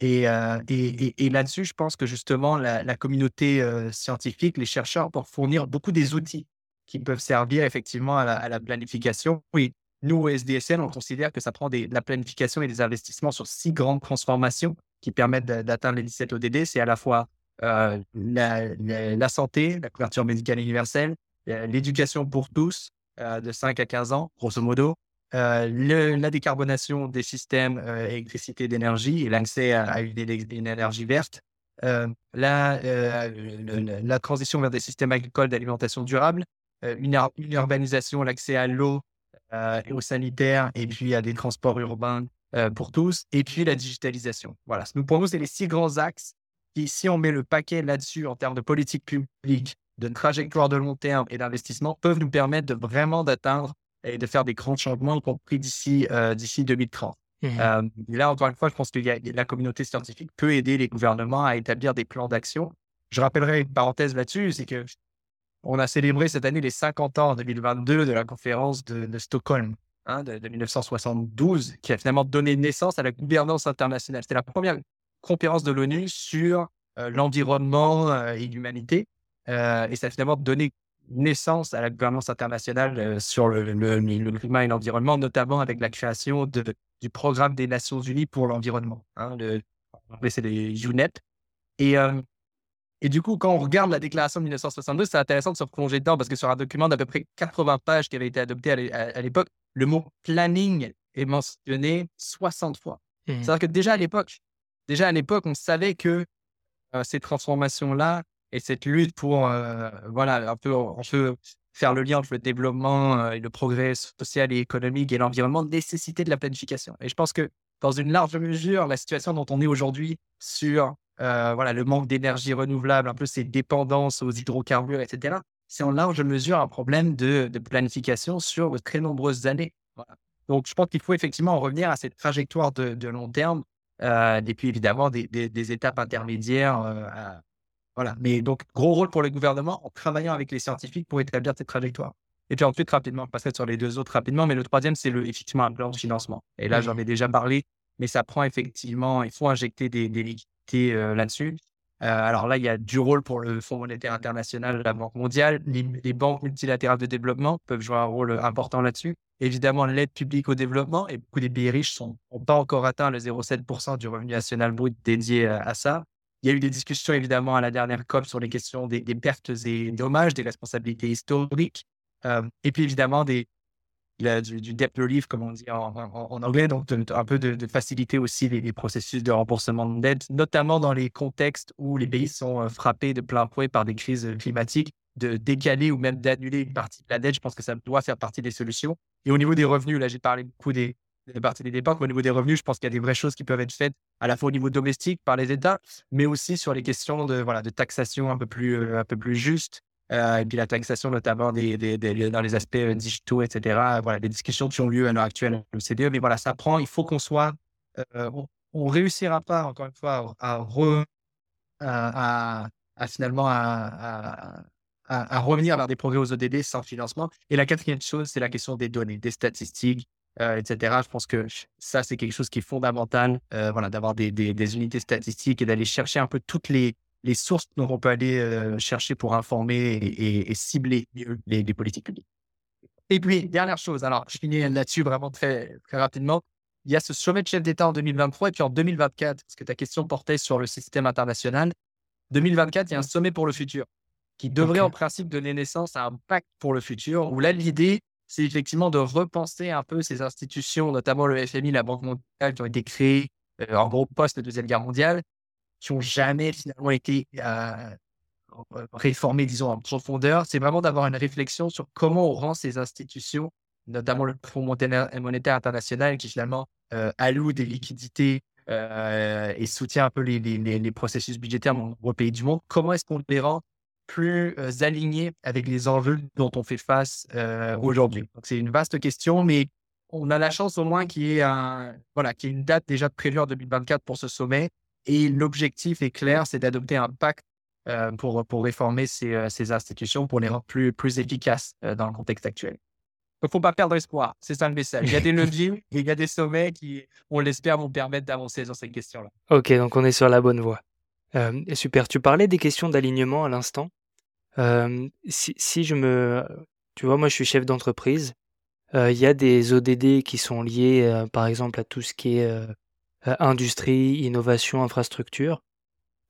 Et, là-dessus, je pense que justement, la, communauté scientifique, les chercheurs, pour fournir beaucoup des outils qui peuvent servir effectivement à la, planification. Oui, nous, au SDSN, on considère que ça prend de la planification et des investissements sur six grandes transformations qui permettent d'atteindre les 17 ODD. C'est à la fois la, santé, la couverture médicale universelle, l'éducation pour tous de 5 à 15 ans, grosso modo, euh, la décarbonation des systèmes électricité d'énergie et l'accès à, une, énergie verte, la, la, transition vers des systèmes agricoles d'alimentation durable, une, urbanisation, l'accès à l'eau et au sanitaire, et puis à des transports urbains pour tous, et puis la digitalisation. Voilà, pour nous, c'est les six grands axes si on met le paquet là-dessus en termes de politique publique, de trajectoire de long terme et d'investissement, peuvent nous permettre de vraiment d'atteindre et de faire des grands changements, y compris d'ici euh, d'ici 2030. Mmh euh, là, encore une fois, je pense que la communauté scientifique peut aider les gouvernements à établir des plans d'action. Je rappellerai une parenthèse là-dessus, c'est que on a célébré cette année les 50 ans en 2022 de la conférence de, Stockholm hein, de, de, 1972, qui a finalement donné naissance à la gouvernance internationale. C'était la première conférence de l'ONU sur euh, l'environnement euh, et l'humanité. Euh, et ça a finalement donné naissance à la gouvernance internationale sur le, climat et l'environnement, notamment avec la création de, du programme des Nations Unies pour l'environnement. Hein, c'est les UNEP. Et, et du coup, quand on regarde la déclaration de 1962, c'est intéressant de se replonger dedans parce que sur un document d'à peu près 80 pages qui avait été adopté à l'époque, le mot planning est mentionné 60 fois. Mmh. C'est-à-dire que déjà à l'époque, déjà à l'époque, on savait que ces transformations-là et cette lutte pour, voilà, un peu, on peut faire le lien entre le développement et le progrès social et économique et l'environnement, nécessité de la planification. Et je pense que dans une large mesure, la situation dont on est aujourd'hui sur voilà, le manque d'énergie renouvelable, un peu ces dépendances aux hydrocarbures, etc., c'est en large mesure un problème de, planification sur de très nombreuses années. Donc, je pense qu'il faut effectivement revenir à cette trajectoire de, long terme, et puis évidemment des étapes intermédiaires voilà. Mais donc, gros rôle pour le gouvernement en travaillant avec les scientifiques pour établir cette trajectoire. Et puis ensuite, rapidement, je passerai sur les deux autres rapidement, mais le troisième, c'est le, effectivement un plan de financement. Et là, j'en ai déjà parlé, mais ça prend effectivement, il faut injecter des, liquidités euh, là-dessus. Euh, alors là, il y a du rôle pour le Fonds monétaire international, la Banque mondiale. Les, banques multilatérales de développement peuvent jouer un rôle important là-dessus. Évidemment, l'aide publique au développement, et beaucoup des pays riches n'ont pas encore atteint le 0,7% du revenu national brut dédié à ça. Il y a eu des discussions évidemment à la dernière COP sur les questions des, pertes et dommages, des responsabilités historiques, euh, et puis évidemment des, du, debt relief, comme on dit en, anglais, donc un peu de, faciliter aussi les, processus de remboursement de dette, notamment dans les contextes où les pays sont euh, frappés de plein fouet par des crises climatiques, de décaler ou même d'annuler une partie de la dette. Je pense que ça doit faire partie des solutions. Et au niveau des revenus, là j'ai parlé beaucoup des, des parties des dépenses. au niveau des revenus, je pense qu'il y a des vraies choses qui peuvent être faites à la fois au niveau domestique par les États, mais aussi sur les questions de, voilà, de taxation un peu plus, euh, un peu plus juste. Euh, et puis la taxation notamment des, dans les aspects euh, digitaux, etc. Voilà, des discussions qui ont lieu à l'heure actuelle le CDE. Mais voilà, ça prend, il faut qu'on soit... on ne réussira pas, encore une fois, à, à, à, finalement à, à, revenir vers des progrès aux ODD sans financement. Et la quatrième chose, c'est la question des données, des statistiques, euh, etc. Je pense que ça, c'est quelque chose qui est fondamental, euh, voilà, d'avoir des, des, unités statistiques et d'aller chercher un peu toutes les, les sources dont on peut aller euh, chercher pour informer et, cibler mieux les, politiques publiques. Et puis, dernière chose, alors je finis là-dessus vraiment très, très rapidement. Il y a ce sommet de chef d'État en 2023 et puis en 2024, parce que ta question portait sur le système international. 2024, il y a un sommet pour le futur qui devrait en principe donner naissance à un pacte pour le futur, où là, l'idée, c'est effectivement de repenser un peu ces institutions, notamment le FMI, la Banque mondiale, qui ont été créées euh, en gros post Deuxième Guerre mondiale, qui n'ont jamais finalement été euh, réformées, disons, en profondeur. C'est vraiment d'avoir une réflexion sur comment on rend ces institutions, notamment le Fonds monétaire international, qui finalement euh, alloue des liquidités et soutient un peu les, processus budgétaires dans pays du monde, comment est-ce qu'on les rend plus alignés avec les enjeux dont on fait face aujourd'hui. C'est une vaste question, mais on a la chance au moins qu'il y ait, un, voilà, qu'il y ait une date déjà prévue en 2024 pour ce sommet. Et l'objectif est clair, c'est d'adopter un pacte pour, pour réformer ces, ces, institutions, pour les rendre plus, plus efficaces dans le contexte actuel. Il ne faut pas perdre espoir, c'est ça le message. Il y a des leviers et il y a des sommets qui, on l'espère, vont permettre d'avancer sur cette question-là. Ok, donc on est sur la bonne voie. super, tu parlais des questions d'alignement à l'instant si, je me, tu vois, moi je suis chef d'entreprise. Il y a des ODD qui sont liés, par exemple, à tout ce qui est industrie, innovation, infrastructure.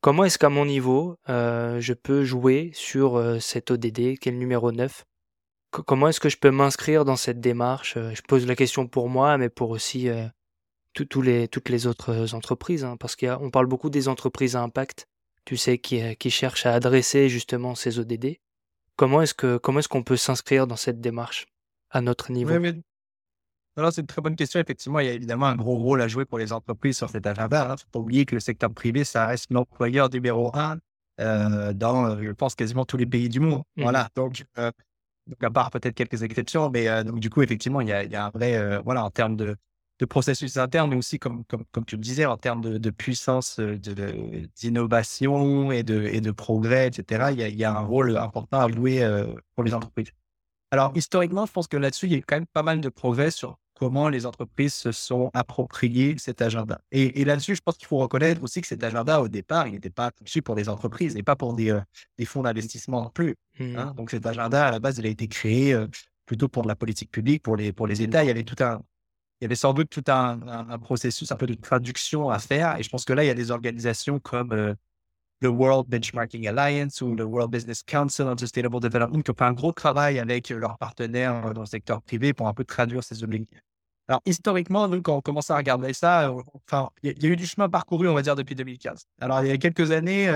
Comment est-ce qu'à mon niveau, je peux jouer sur cet ODD, qui est le numéro 9 Comment est-ce que je peux m'inscrire dans cette démarche? Je pose la question pour moi, mais pour aussi toutes les autres entreprises, hein, parce qu'on parle beaucoup des entreprises à impact tu sais, qui, euh, qui cherche à adresser justement ces ODD. Comment est-ce que comment est-ce qu'on peut s'inscrire dans cette démarche à notre niveau? C'est une très bonne question. Effectivement, il y a évidemment un gros rôle à jouer pour les entreprises sur cet agenda. Il hein. ne faut pas oublier que le secteur privé, ça reste l'employeur numéro un euh, dans, je pense, quasiment tous les pays du monde. Mmh. Voilà. Donc, euh, donc, à part peut-être quelques exceptions, mais donc, du coup, effectivement, il y a, il y a un vrai, voilà, en termes de, de processus internes, mais aussi, comme, comme, comme tu le disais, en termes de, puissance euh, d'innovation et, de, et de progrès, etc., il y, a, il y a un rôle important à jouer euh, pour les entreprises. Alors, historiquement, je pense que là-dessus, il y a quand même pas mal de progrès sur comment les entreprises se sont appropriées cet agenda. Et, là-dessus, je pense qu'il faut reconnaître aussi que cet agenda, au départ, il n'était pas conçu pour des entreprises et pas pour des, euh, des fonds d'investissement non plus. Mmh. Hein. Donc, cet agenda, à la base, il a été créé plutôt pour de la politique publique, pour les, pour les États. Il y avait tout un, il y avait sans doute tout un, processus un peu de traduction à faire. Et je pense que là, il y a des organisations comme euh, le World Benchmarking Alliance ou le World Business Council on Sustainable Development qui ont fait un gros travail avec leurs partenaires euh, dans le secteur privé pour un peu traduire ces objectifs. Alors, historiquement, nous, quand on commence à regarder ça, euh, enfin, il y, a eu du chemin parcouru, on va dire, depuis 2015. Alors, il y a quelques années,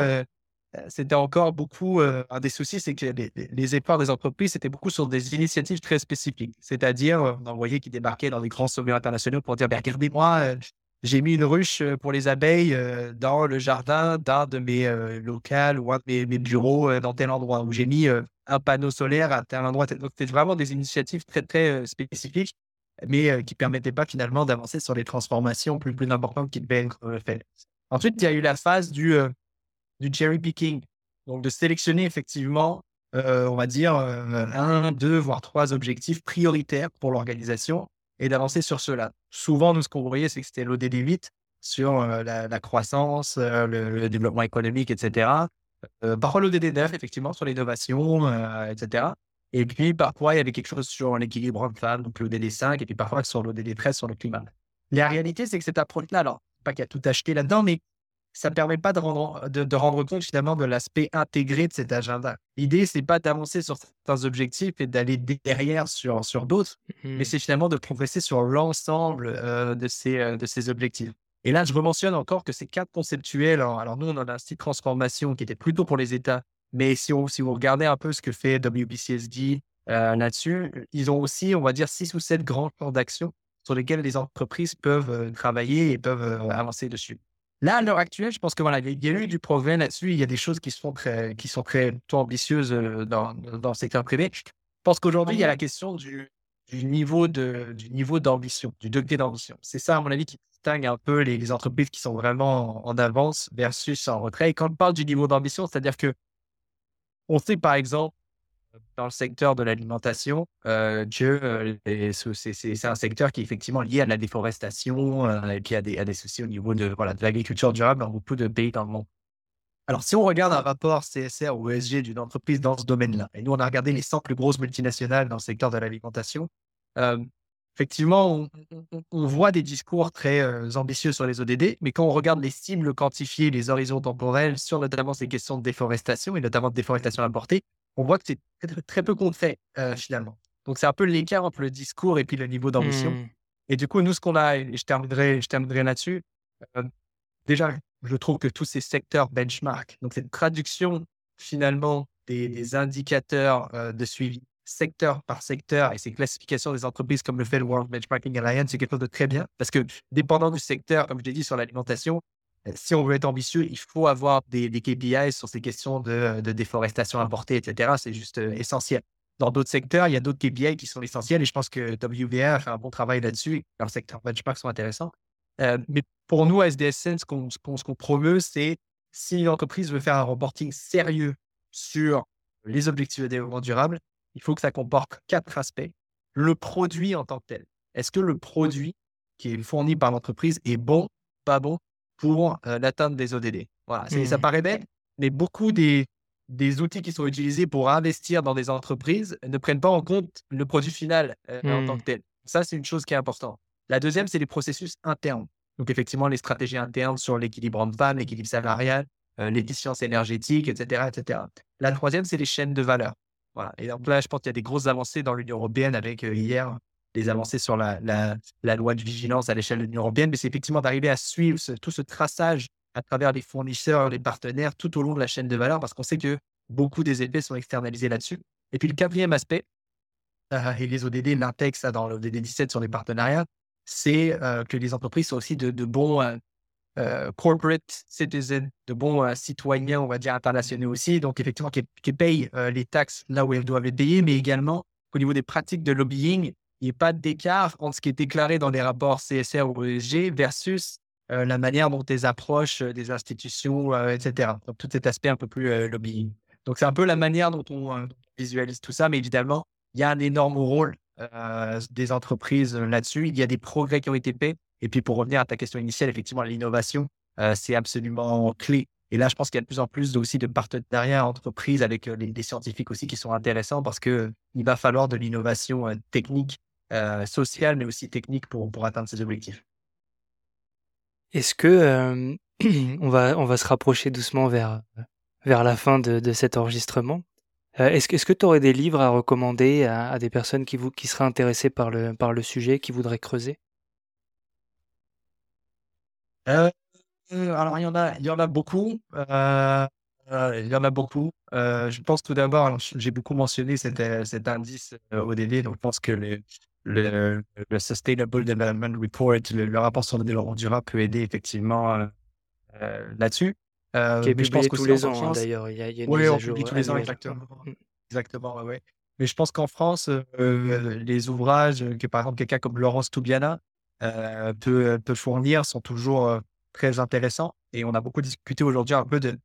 c'était encore beaucoup un des soucis, c'est que les, efforts des entreprises, c'était beaucoup sur des initiatives très spécifiques. C'est-à-dire, on envoyait qui débarquaient dans des grands sommets internationaux pour dire, «Ben, regardez-moi, j'ai mis une ruche pour les abeilles dans le jardin d'un de mes locales ou un de mes, bureaux dans tel endroit, où j'ai mis un panneau solaire à tel endroit. Donc, c'était vraiment des initiatives très, très spécifiques, mais qui ne permettaient pas finalement d'avancer sur les transformations plus, plus importantes qui devaient être faites. Ensuite, il y a eu la phase du, du cherry picking, donc de sélectionner effectivement, on va dire, un, deux, voire trois objectifs prioritaires pour l'organisation et d'avancer sur cela. Souvent, nous, ce qu'on voyait, c'est que c'était l'ODD 8 sur la, croissance, le, développement économique, etc. parfois l'ODD 9, effectivement, sur l'innovation, etc. Et puis, parfois, il y avait quelque chose sur l'équilibre homme-femme, donc l'ODD 5, et puis parfois sur l'ODD 13, sur le climat. La réalité, c'est que cette approche-là, alors, pas qu'il y a tout acheté là-dedans, mais ça ne permet pas de rendre, de, rendre compte finalement de l'aspect intégré de cet agenda. L'idée, c'est pas d'avancer sur certains objectifs et d'aller derrière sur, sur d'autres, mais mmh. c'est finalement de progresser sur l'ensemble euh, de, ces, euh, de ces objectifs. Et là, je rementionne encore que ces quatre conceptuels, alors, nous, on a un style transformation qui était plutôt pour les États, mais si, on, si vous regardez un peu ce que fait WBCSD euh, là-dessus, ils ont aussi, on va dire, six ou sept grands plans d'action sur lesquels les entreprises peuvent travailler et peuvent avancer dessus. Là, à l'heure actuelle, je pense que voilà, il y a eu du progrès là-dessus. Il y a des choses qui sont très, qui sont très ambitieuses dans, dans le secteur privé. Je pense qu'aujourd'hui, il y a la question du, du niveau de, du niveau d'ambition, du degré d'ambition. C'est ça, à mon avis, qui distingue un peu les, entreprises qui sont vraiment en, avance versus en retrait. Et quand on parle du niveau d'ambition, c'est-à-dire que on sait, par exemple, dans le secteur de l'alimentation euh, que c'est un secteur qui est effectivement lié à la déforestation euh, et qui a des, soucis au niveau de l'agriculture durable dans beaucoup de pays dans le monde. Alors, si on regarde un rapport CSR ou ESG d'une entreprise dans ce domaine-là, et nous, on a regardé les 100 plus grosses multinationales dans le secteur de l'alimentation, euh, effectivement, on, voit des discours très ambitieux sur les ODD, mais quand on regarde les cibles quantifiées, les horizons temporels sur notamment ces questions de déforestation et notamment de déforestation importée, on voit que c'est très, peu concret euh, finalement. Donc c'est un peu l'écart entre le discours et puis le niveau d'ambition. Mmh. Et du coup, nous, ce qu'on a, et je terminerai, je terminerai là-dessus, euh, déjà, je trouve que tous ces secteurs benchmark, donc cette traduction finalement des, indicateurs euh, de suivi secteur par secteur et ces classifications des entreprises comme le fait le World Benchmarking Alliance, c'est quelque chose de très bien parce que dépendant du secteur, comme je l'ai dit sur l'alimentation, si on veut être ambitieux, il faut avoir des, KPIs sur ces questions de, déforestation importée, etc. C'est juste euh, essentiel. Dans d'autres secteurs, il y a d'autres KPIs qui sont essentiels et je pense que WVR fait un bon travail là-dessus. Leurs secteurs benchmark sont intéressants. Euh, mais pour nous, à SDSN, ce qu'on promeut, c'est si une entreprise veut faire un reporting sérieux sur les objectifs de développement durable, il faut que ça comporte quatre aspects. Le produit en tant que tel. Est-ce que le produit qui est fourni par l'entreprise est bon, pas bon? Pour l'atteinte des ODD. Voilà, ça mmh. paraît bête, mais beaucoup des, des outils qui sont utilisés pour investir dans des entreprises ne prennent pas en compte le produit final en tant mmh. que tel. Ça, c'est une chose qui est importante. La deuxième, c'est les processus internes. Donc, effectivement, les stratégies internes sur l'équilibre homme-femme, l'équilibre salarial, l'efficience énergétique, etc., etc. La troisième, c'est les chaînes de valeur. Voilà. Et donc là, je pense qu'il y a des grosses avancées dans l'Union européenne avec hier des avancées sur la, loi de vigilance à l'échelle de l'Union européenne, mais c'est effectivement d'arriver à suivre tout ce traçage à travers les fournisseurs, les partenaires, tout au long de la chaîne de valeur, parce qu'on sait que beaucoup des effets sont externalisés là-dessus. Et puis le quatrième aspect, euh, et les ODD l'intègrent ça dans l'ODD 17 sur les partenariats, c'est euh, que les entreprises sont aussi de, bons euh, corporate citizens, de bons citoyens, on va dire internationaux aussi, donc effectivement qui, qui payent les taxes là où elles doivent les payer, mais également au niveau des pratiques de lobbying, n'y a pas d'écart entre ce qui est déclaré dans les rapports CSR ou ESG versus euh, la manière dont elles approchent euh, des institutions, euh, etc. Donc, tout cet aspect un peu plus lobbying. Donc, c'est un peu la manière dont on visualise tout ça, mais évidemment, il y a un énorme rôle des entreprises là-dessus. Il y a des progrès qui ont été faits. Et puis, pour revenir à ta question initiale, effectivement, l'innovation, c'est absolument clé et là, je pense qu'il y a de plus en plus aussi de partenariats entreprises avec les, scientifiques aussi qui sont intéressants parce qu'il va falloir de l'innovation technique euh, sociale, mais aussi technique pour, pour atteindre ces objectifs. Est-ce que on, va, on va se rapprocher doucement vers, vers la fin de, de cet enregistrement euh, Est-ce est que tu aurais des livres à recommander à, des personnes qui, vous, qui seraient intéressées par le, par le sujet, qui voudraient creuser? Euh, Alors, il y, en a, il y en a beaucoup. Euh, il y en a beaucoup. Euh, je pense tout d'abord, j'ai beaucoup mentionné cet, cet indice ODD, donc je pense que le, le, le Sustainable Development Report, le, rapport sur le développement durable peut aider effectivement là-dessus. qui est publié tous les ans, hein, d'ailleurs. Il y a, il y a oui, on publie tous les ans, exactement. Mm. Exactement, ouais, Mais je pense qu'en France, les ouvrages que, par exemple, quelqu'un comme Laurence Toubiana peut, peut fournir sont toujours très intéressants. Et on a beaucoup discuté aujourd'hui un peu de,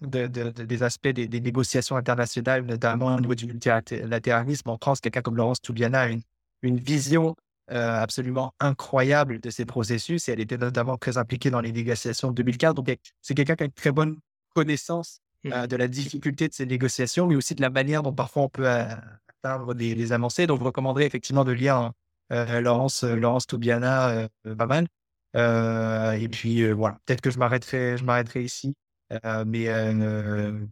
des aspects des, négociations internationales, notamment au niveau du multilatéralisme. En France, quelqu'un comme Laurence Toubiana a une, une vision absolument incroyable de ces processus et elle était notamment très impliquée dans les négociations de 2015. Donc, c'est quelqu'un qui a une très bonne connaissance mmh. de la difficulté de ces négociations, mais aussi de la manière dont parfois on peut atteindre des, avancées. Donc, je recommanderais effectivement de lire Laurence, Laurence Toubiana, pas mal. et puis, voilà, peut-être que je m'arrêterai, je m'arrêterai ici. Mais,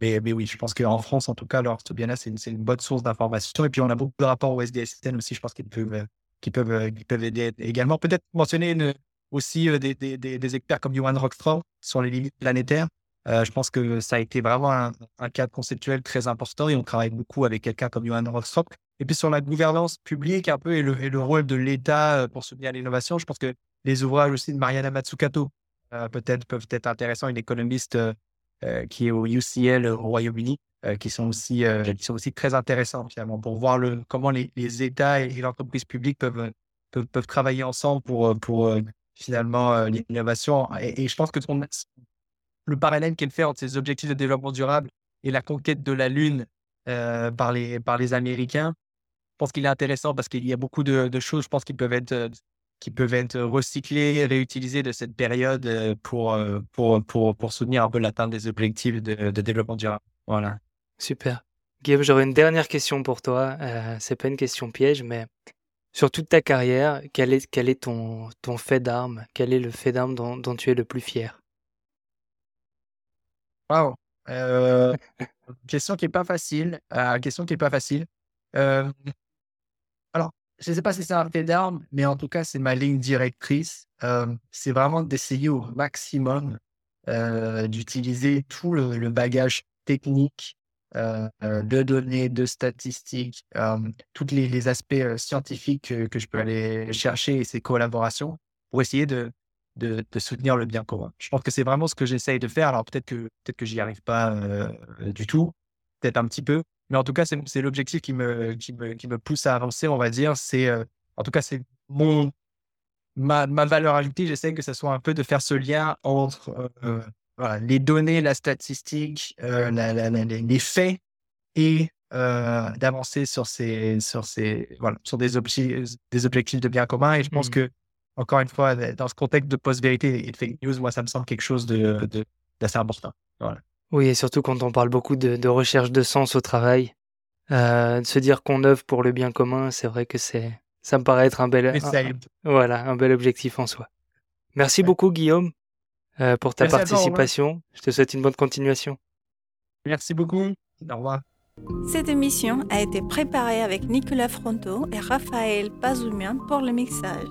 mais, mais, oui, je pense qu'en France, en tout cas, Laurence Toubiana, c'est une, bonne source d'information. Et puis, on a beaucoup de rapports au SDSN aussi, je pense qu'ils peuvent peuvent, euh, qui peuvent aider également. Peut-être mentionner aussi euh, des, experts comme Johan Rockstrom sur les limites planétaires. Euh, je pense que ça a été vraiment un, cadre conceptuel très important et on travaille beaucoup avec quelqu'un comme Johan Rockstrom. Et puis sur la gouvernance publique un peu et le rôle de l'État pour soutenir l'innovation, je pense que les ouvrages aussi de Mariana Matsukato peut-être peuvent être intéressants, une économiste qui est au UCL au Royaume-Uni, euh, qui, sont aussi, euh, qui sont aussi très intéressants finalement pour voir le, comment les, les États et l'entreprise publique peuvent, peuvent, peuvent, travailler ensemble pour, pour euh, finalement l'innovation. Et, je pense que le parallèle qu'elle fait entre ces objectifs de développement durable et la conquête de la Lune par, les, par les Américains, je pense qu'il est intéressant parce qu'il y a beaucoup de, de choses, je pense, qui peuvent être qui peuvent être recyclées, réutilisées de cette période pour, pour, pour, pour soutenir un peu l'atteinte des objectifs de, de développement durable. Voilà. Super. Guillaume, j'aurais une dernière question pour toi. Euh, c'est pas une question piège, mais sur toute ta carrière, quel est, quel est ton, ton fait d'arme? Quel est le fait d'arme dont, dont, tu es le plus fier? Wow. Euh, question qui est pas facile. Euh, question qui est pas facile. Euh, je ne sais pas si c'est un fait d'arme, mais en tout cas, c'est ma ligne directrice. Euh, c'est vraiment d'essayer au maximum d'utiliser tout le, bagage technique euh, euh, de données, de statistiques, euh, tous les, aspects scientifiques que, je peux aller chercher et ces collaborations pour essayer de, soutenir le bien commun. Je pense que c'est vraiment ce que j'essaye de faire. Alors peut-être que peut-être que j'y arrive pas du tout, peut-être un petit peu, mais en tout cas c'est l'objectif qui me, qui me qui me pousse à avancer, on va dire. C'est en tout cas c'est mon ma, ma valeur ajoutée. J'essaie que ça soit un peu de faire ce lien entre les données, la statistique, euh, les faits et euh, d'avancer sur ces, sur ces, voilà, sur des, objectifs, des objectifs de bien commun. Et je pense mmh. que, encore une fois, dans ce contexte de post-vérité et de fake news, moi, ça me semble quelque chose de, d'assez important. Voilà. Oui, et surtout quand on parle beaucoup de, recherche de sens au travail, euh, de se dire qu'on œuvre pour le bien commun, c'est vrai que c'est, ça me paraît être un bel, voilà, un bel objectif en soi. Merci beaucoup, Guillaume. Euh, pour ta participation. Je te souhaite une bonne continuation. Merci beaucoup. Au revoir. Cette émission a été préparée avec Nicolas Fronto et Raphaël Pazoumian pour le mixage.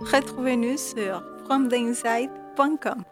Retrouvez-nous sur fromtheinside.com.